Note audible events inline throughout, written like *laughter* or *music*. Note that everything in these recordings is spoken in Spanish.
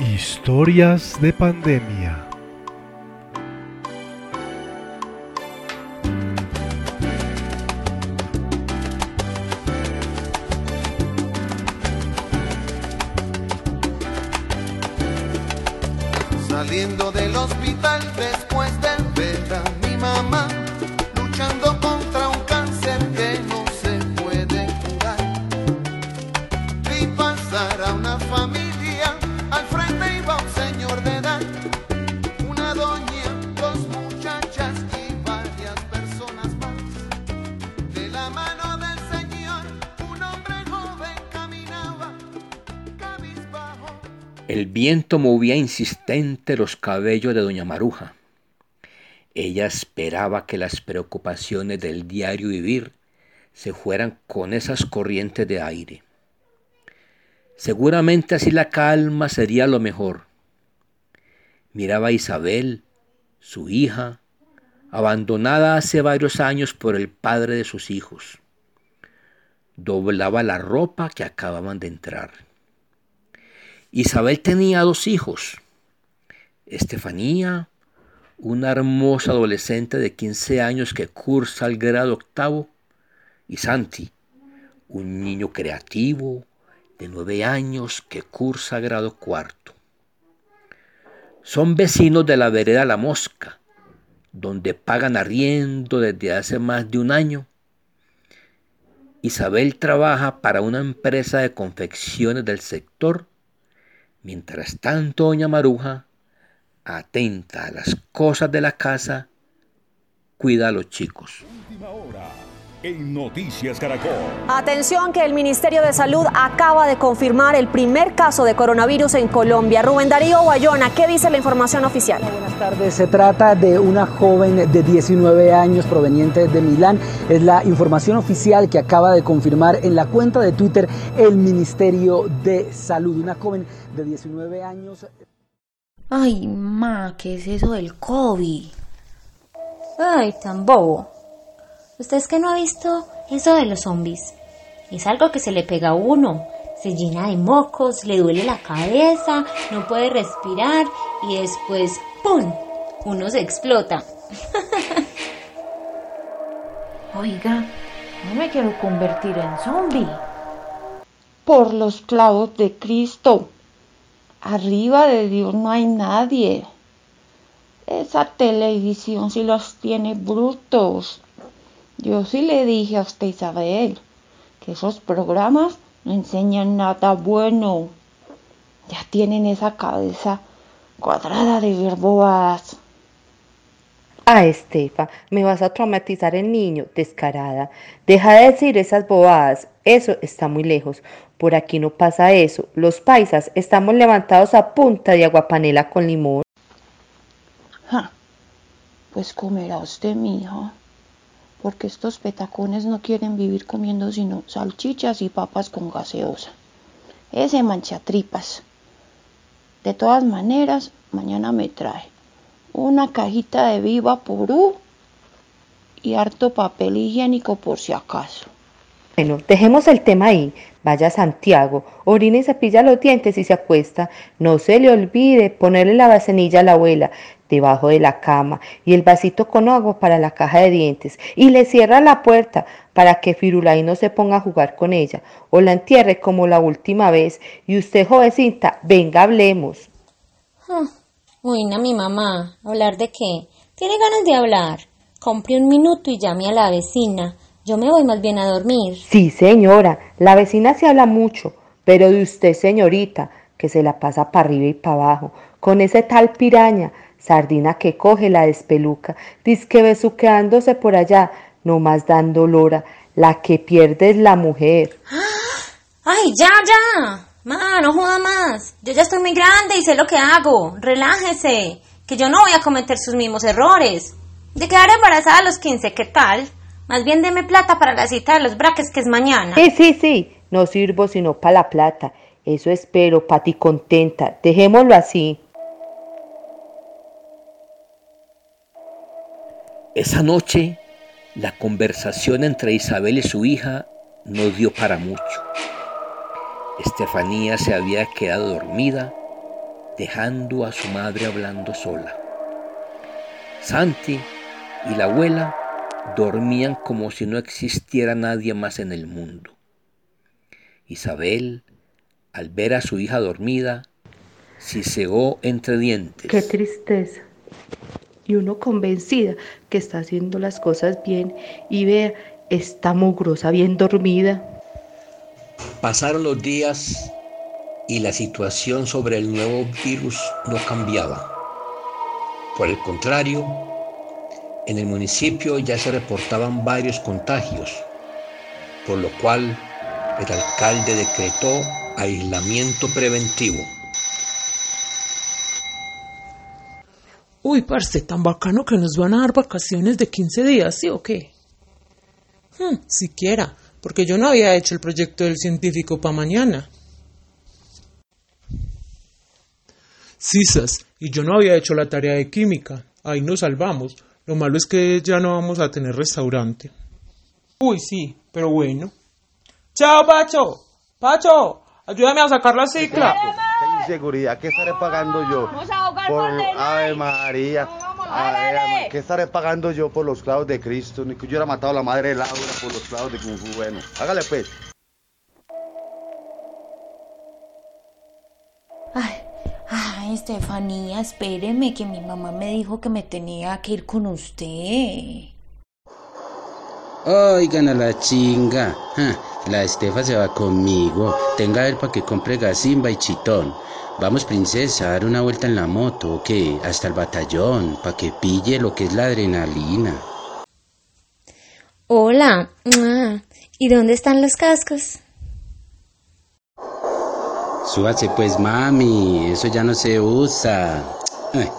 Historias de pandemia. El viento movía insistente los cabellos de doña Maruja. Ella esperaba que las preocupaciones del diario vivir se fueran con esas corrientes de aire. Seguramente así la calma sería lo mejor. Miraba a Isabel, su hija, abandonada hace varios años por el padre de sus hijos. Doblaba la ropa que acababan de entrar. Isabel tenía dos hijos, Estefanía, una hermosa adolescente de 15 años que cursa el grado octavo, y Santi, un niño creativo de 9 años que cursa grado cuarto. Son vecinos de la vereda La Mosca, donde pagan arriendo desde hace más de un año. Isabel trabaja para una empresa de confecciones del sector Mientras tanto, doña Maruja, atenta a las cosas de la casa, cuida a los chicos. En Noticias Caracol. Atención que el Ministerio de Salud acaba de confirmar el primer caso de coronavirus en Colombia. Rubén Darío Guayona, ¿qué dice la información oficial? Buenas tardes. Se trata de una joven de 19 años proveniente de Milán. Es la información oficial que acaba de confirmar en la cuenta de Twitter el Ministerio de Salud. Una joven de 19 años. Ay, ma, ¿qué es eso del COVID? Ay, tan bobo. ¿Usted es que no ha visto eso de los zombies? Es algo que se le pega a uno. Se llena de mocos, le duele la cabeza, no puede respirar y después, ¡pum! Uno se explota. *laughs* Oiga, no me quiero convertir en zombie. Por los clavos de Cristo. Arriba de Dios no hay nadie. Esa televisión sí los tiene brutos. Yo sí le dije a usted, Isabel, que esos programas no enseñan nada bueno. Ya tienen esa cabeza cuadrada de ver bobadas. Ah, Estefa, me vas a traumatizar el niño, descarada. Deja de decir esas bobadas, eso está muy lejos. Por aquí no pasa eso. Los paisas estamos levantados a punta de aguapanela con limón. Ja, pues comerá usted, mija, porque estos petacones no quieren vivir comiendo sino salchichas y papas con gaseosa. Ese manchatripas. De todas maneras, mañana me trae una cajita de viva purú y harto papel higiénico por si acaso. Bueno, dejemos el tema ahí. Vaya Santiago, orina y cepilla los dientes y se acuesta. No se le olvide ponerle la vasenilla a la abuela debajo de la cama y el vasito con agua para la caja de dientes y le cierra la puerta para que Firulay no se ponga a jugar con ella o la entierre como la última vez y usted jovencita, venga hablemos. Ah, Uy, no, mi mamá. ¿Hablar de qué? ¿Tiene ganas de hablar? Compre un minuto y llame a la vecina. Yo me voy más bien a dormir. Sí, señora, la vecina se habla mucho, pero de usted, señorita, que se la pasa para arriba y para abajo, con ese tal piraña, sardina que coge la despeluca, disque besuqueándose por allá, nomás dando lora, la que pierde es la mujer. *gasps* ¡Ay, ya, ya! Ma, no joda más. Yo ya estoy muy grande y sé lo que hago. Relájese, que yo no voy a cometer sus mismos errores. De quedar embarazada a los 15, ¿qué tal? Más bien deme plata para la cita de los braques que es mañana. Sí, sí, sí, no sirvo sino para la plata. Eso espero, Pati contenta. Dejémoslo así. Esa noche, la conversación entre Isabel y su hija no dio para mucho. Estefanía se había quedado dormida dejando a su madre hablando sola. Santi y la abuela dormían como si no existiera nadie más en el mundo. Isabel, al ver a su hija dormida, cegó entre dientes. Qué tristeza. Y uno convencida que está haciendo las cosas bien y vea, está mugrosa, bien dormida. Pasaron los días y la situación sobre el nuevo virus no cambiaba. Por el contrario, en el municipio ya se reportaban varios contagios, por lo cual el alcalde decretó aislamiento preventivo. Uy, parce, tan bacano que nos van a dar vacaciones de 15 días, ¿sí o qué? Hmm, siquiera, porque yo no había hecho el proyecto del científico para mañana. Cisas, y yo no había hecho la tarea de química. Ahí nos salvamos. Lo malo es que ya no vamos a tener restaurante. Uy, sí, pero bueno. ¡Chao, Pacho! ¡Pacho! ¡Ayúdame a sacar la cicla! ¡Qué inseguridad! ¿Qué estaré pagando yo? por Ave María. Ave, ¿Qué estaré pagando yo por los clavos de Cristo? Ni que yo hubiera matado a la madre de Laura por los clavos de Kung Fu. Bueno, hágale pues. Ay, ay, Estefanía, espéreme que mi mamá me dijo que me tenía que ir con usted. Oigan a la chinga. La Estefa se va conmigo. Tenga él para que compre gasimba y chitón. Vamos, princesa, a dar una vuelta en la moto, ¿o qué? Hasta el batallón, para que pille lo que es la adrenalina. Hola. ¿Y dónde están los cascos? Súbase pues, mami, eso ya no se usa.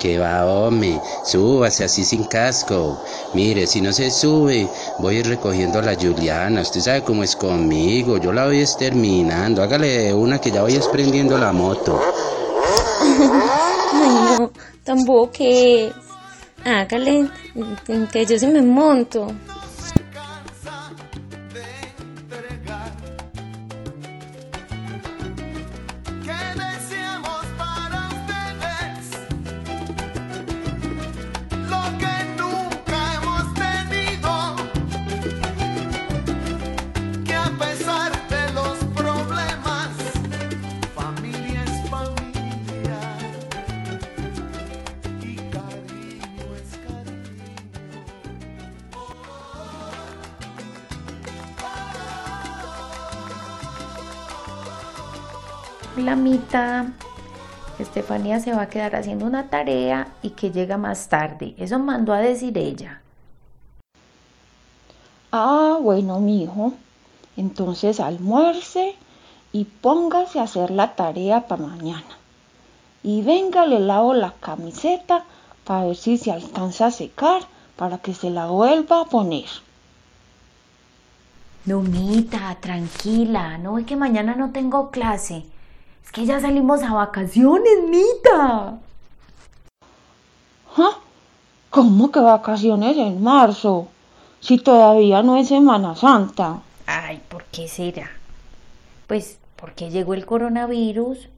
¿Qué va, hombre? Súbase así sin casco. Mire, si no se sube, voy a ir recogiendo a la Juliana. Usted sabe cómo es conmigo. Yo la voy exterminando. Hágale una que ya voy desprendiendo la moto. Ay, no, tampoco que. Hágale, que yo se me monto. Mitad, Estefanía se va a quedar haciendo una tarea y que llega más tarde. Eso mandó a decir ella. Ah, bueno, mi hijo. Entonces almuerce y póngase a hacer la tarea para mañana. Y venga, le lavo la camiseta para ver si se alcanza a secar para que se la vuelva a poner. No, Mita, tranquila, no es que mañana no tengo clase. Es que ya salimos a vacaciones, Mita. ¿Ah? ¿Cómo que vacaciones en marzo? Si todavía no es Semana Santa. Ay, ¿por qué será? Pues porque llegó el coronavirus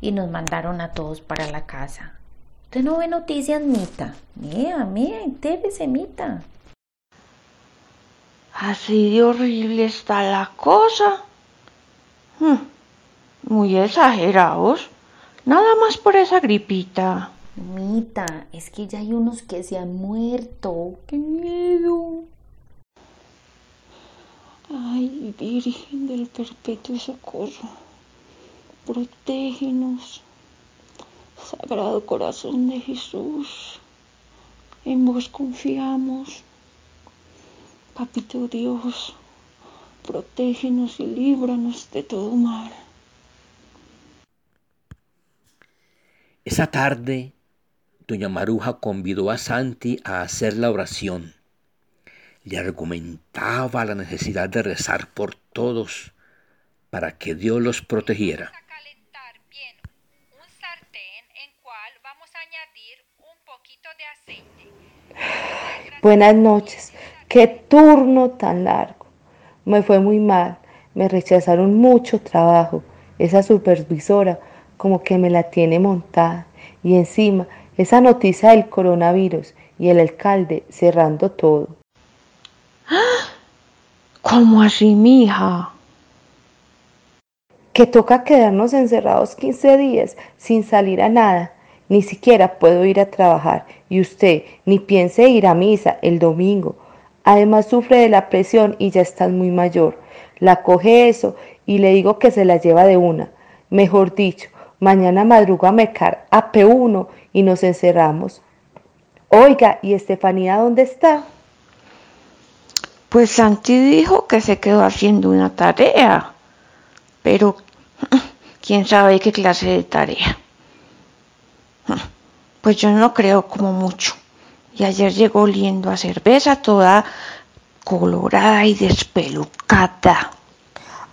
y nos mandaron a todos para la casa. ¿Usted no ve noticias, Mita? Mira, mira, entérese, Mita. Así de horrible está la cosa. Hmm muy exagerados. Nada más por esa gripita. Mita, es que ya hay unos que se han muerto. ¡Qué miedo! Ay, Virgen del Perpetuo Socorro, protégenos. Sagrado Corazón de Jesús, en vos confiamos. Papito Dios, protégenos y líbranos de todo mal. Esa tarde, doña Maruja convidó a Santi a hacer la oración. Le argumentaba la necesidad de rezar por todos para que Dios los protegiera. Buenas noches. Qué turno tan largo. Me fue muy mal. Me rechazaron mucho trabajo. Esa supervisora como que me la tiene montada. Y encima, esa noticia del coronavirus y el alcalde cerrando todo. *gasps* ¿Cómo así, mija? Que toca quedarnos encerrados 15 días sin salir a nada. Ni siquiera puedo ir a trabajar. Y usted ni piense ir a misa el domingo. Además sufre de la presión y ya está muy mayor. La coge eso y le digo que se la lleva de una. Mejor dicho, mañana madruga a mecar a P1 y nos encerramos. Oiga, ¿y Estefanía dónde está? Pues Santi dijo que se quedó haciendo una tarea, pero *laughs* quién sabe qué clase de tarea. *laughs* Pues yo no creo como mucho. Y ayer llegó oliendo a cerveza toda colorada y despelucada.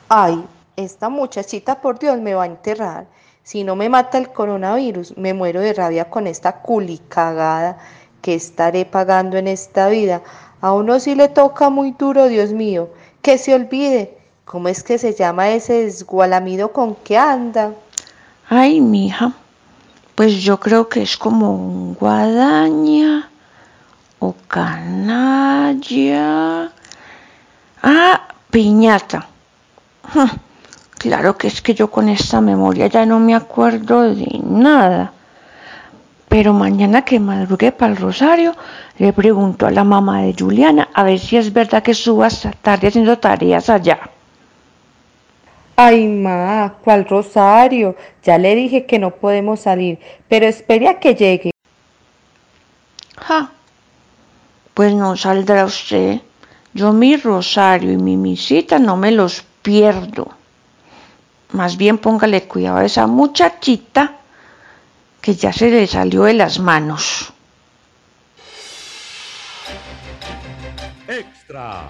Ay, esta muchachita por Dios me va a enterrar. Si no me mata el coronavirus, me muero de rabia con esta culicagada que estaré pagando en esta vida. A uno sí le toca muy duro, Dios mío, que se olvide. ¿Cómo es que se llama ese desgualamido con que anda? Ay, mija, pues yo creo que es como un guadaña o canalla. Ah, piñata. Claro que es que yo con esta memoria ya no me acuerdo de nada. Pero mañana que madrugue para el rosario, le pregunto a la mamá de Juliana a ver si es verdad que suba hasta tarde haciendo tareas allá. Ay, ma, ¿cuál rosario? Ya le dije que no podemos salir, pero espere a que llegue. Ja, pues no saldrá usted. Yo mi rosario y mi misita no me los pierdo. Más bien póngale cuidado a esa muchachita que ya se le salió de las manos. Extra.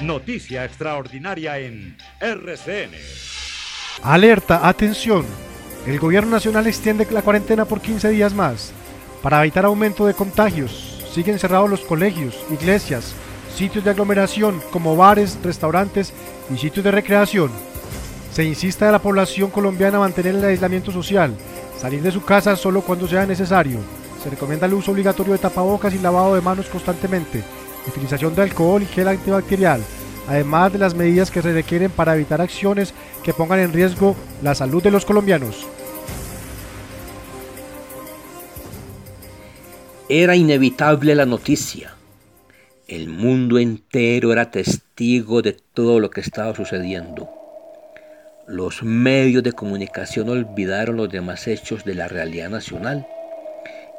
Noticia extraordinaria en RCN. Alerta, atención. El gobierno nacional extiende la cuarentena por 15 días más. Para evitar aumento de contagios, siguen cerrados los colegios, iglesias, sitios de aglomeración como bares, restaurantes y sitios de recreación. Se insiste a la población colombiana a mantener el aislamiento social, salir de su casa solo cuando sea necesario. Se recomienda el uso obligatorio de tapabocas y lavado de manos constantemente, utilización de alcohol y gel antibacterial, además de las medidas que se requieren para evitar acciones que pongan en riesgo la salud de los colombianos. Era inevitable la noticia. El mundo entero era testigo de todo lo que estaba sucediendo. Los medios de comunicación olvidaron los demás hechos de la realidad nacional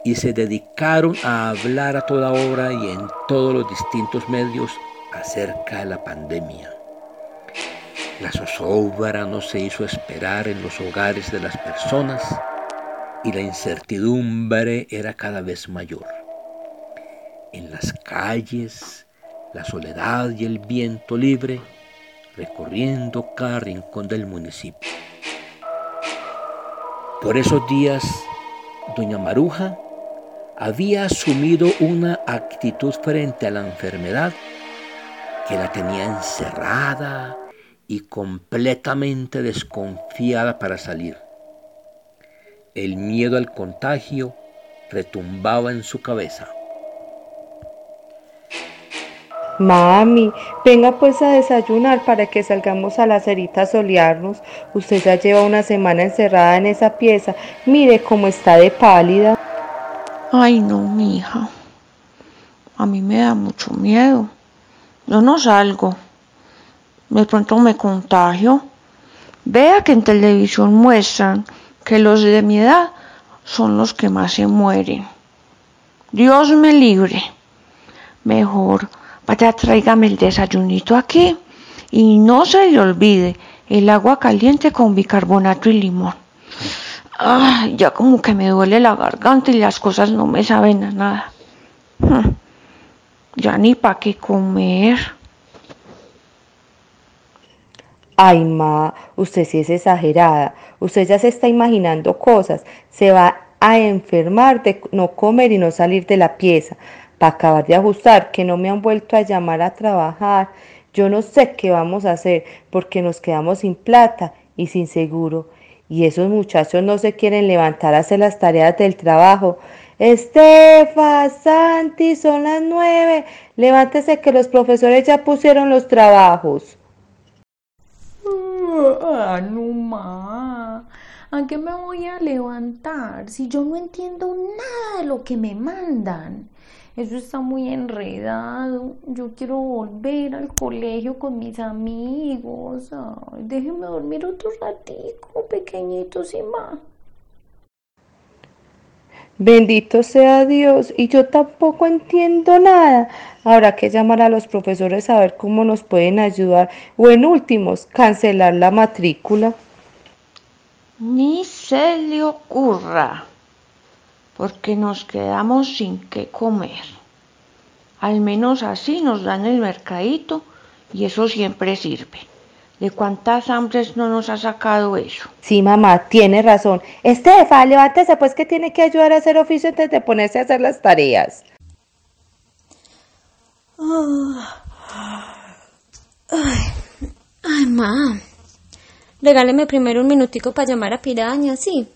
y se dedicaron a hablar a toda hora y en todos los distintos medios acerca de la pandemia. La zozobra no se hizo esperar en los hogares de las personas y la incertidumbre era cada vez mayor. En las calles, la soledad y el viento libre recorriendo cada rincón del municipio. Por esos días, doña Maruja había asumido una actitud frente a la enfermedad que la tenía encerrada y completamente desconfiada para salir. El miedo al contagio retumbaba en su cabeza. Mami, venga pues a desayunar para que salgamos a la cerita a solearnos. Usted ya lleva una semana encerrada en esa pieza. Mire cómo está de pálida. Ay, no, mi hija. A mí me da mucho miedo. Yo no salgo. De pronto me contagio. Vea que en televisión muestran que los de mi edad son los que más se mueren. Dios me libre. Mejor vaya tráigame el desayunito aquí y no se le olvide el agua caliente con bicarbonato y limón. Ay, ya como que me duele la garganta y las cosas no me saben a nada. Hmm, ya ni para qué comer. Ay, ma, usted sí es exagerada. Usted ya se está imaginando cosas. Se va a enfermar de no comer y no salir de la pieza. Para acabar de ajustar, que no me han vuelto a llamar a trabajar. Yo no sé qué vamos a hacer porque nos quedamos sin plata y sin seguro. y esos muchachos no se quieren levantar a hacer las tareas del trabajo. Estefa, Santi, son las nueve. Levántese que los profesores ya pusieron los trabajos. Ah, no más. ¿A qué me voy a levantar si yo no entiendo nada de lo que me mandan? Eso está muy enredado. Yo quiero volver al colegio con mis amigos. Ay, déjenme dormir otro ratico, pequeñito, sin más. Bendito sea Dios, y yo tampoco entiendo nada. Habrá que llamar a los profesores a ver cómo nos pueden ayudar o en últimos, cancelar la matrícula. Ni se le ocurra, porque nos quedamos sin qué comer. Al menos así nos dan el mercadito y eso siempre sirve. ¿De cuántas hambres no nos ha sacado eso? Sí, mamá, tiene razón. Estefa, levántese pues que tiene que ayudar a hacer oficio antes de ponerse a hacer las tareas. Ay, ay, ma. Regáleme primero un minutico para llamar a Piraña, sí.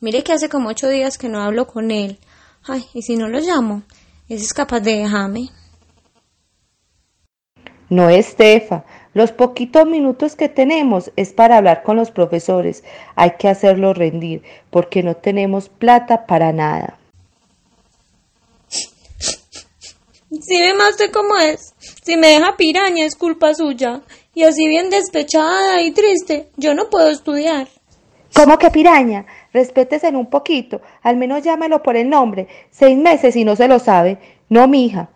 Mire que hace como ocho días que no hablo con él. Ay, y si no lo llamo, ese es capaz de dejarme. No, Estefa, los poquitos minutos que tenemos es para hablar con los profesores. Hay que hacerlo rendir, porque no tenemos plata para nada. Si ve más de cómo es. Si me deja piraña es culpa suya. Y así bien despechada y triste, yo no puedo estudiar. ¿Cómo que piraña? Respétese en un poquito. Al menos llámelo por el nombre. Seis meses y no se lo sabe. No, mija.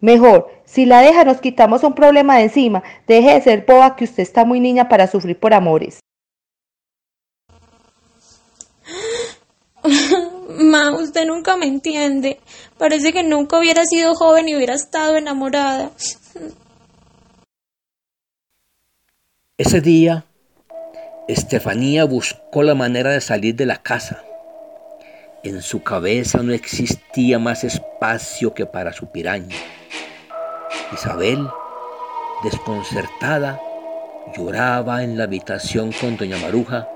Mejor, si la deja nos quitamos un problema de encima. Deje de ser boba que usted está muy niña para sufrir por amores. *gasps* Ma, usted nunca me entiende. Parece que nunca hubiera sido joven y hubiera estado enamorada. Ese día, Estefanía buscó la manera de salir de la casa. En su cabeza no existía más espacio que para su piraña. Isabel, desconcertada, lloraba en la habitación con doña Maruja,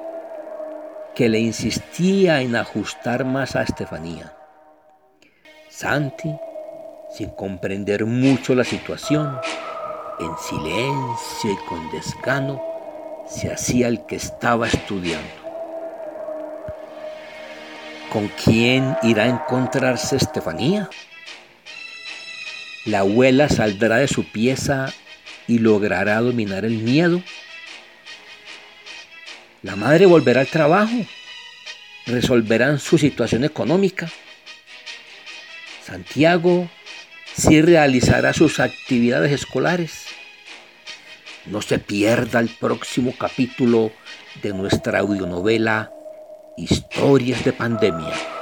que le insistía en ajustar más a Estefanía. Santi, sin comprender mucho la situación, en silencio y con desgano, se hacía el que estaba estudiando. ¿Con quién irá a encontrarse Estefanía? La abuela saldrá de su pieza y logrará dominar el miedo. La madre volverá al trabajo, resolverán su situación económica. Santiago sí realizará sus actividades escolares. No se pierda el próximo capítulo de nuestra audionovela Historias de Pandemia.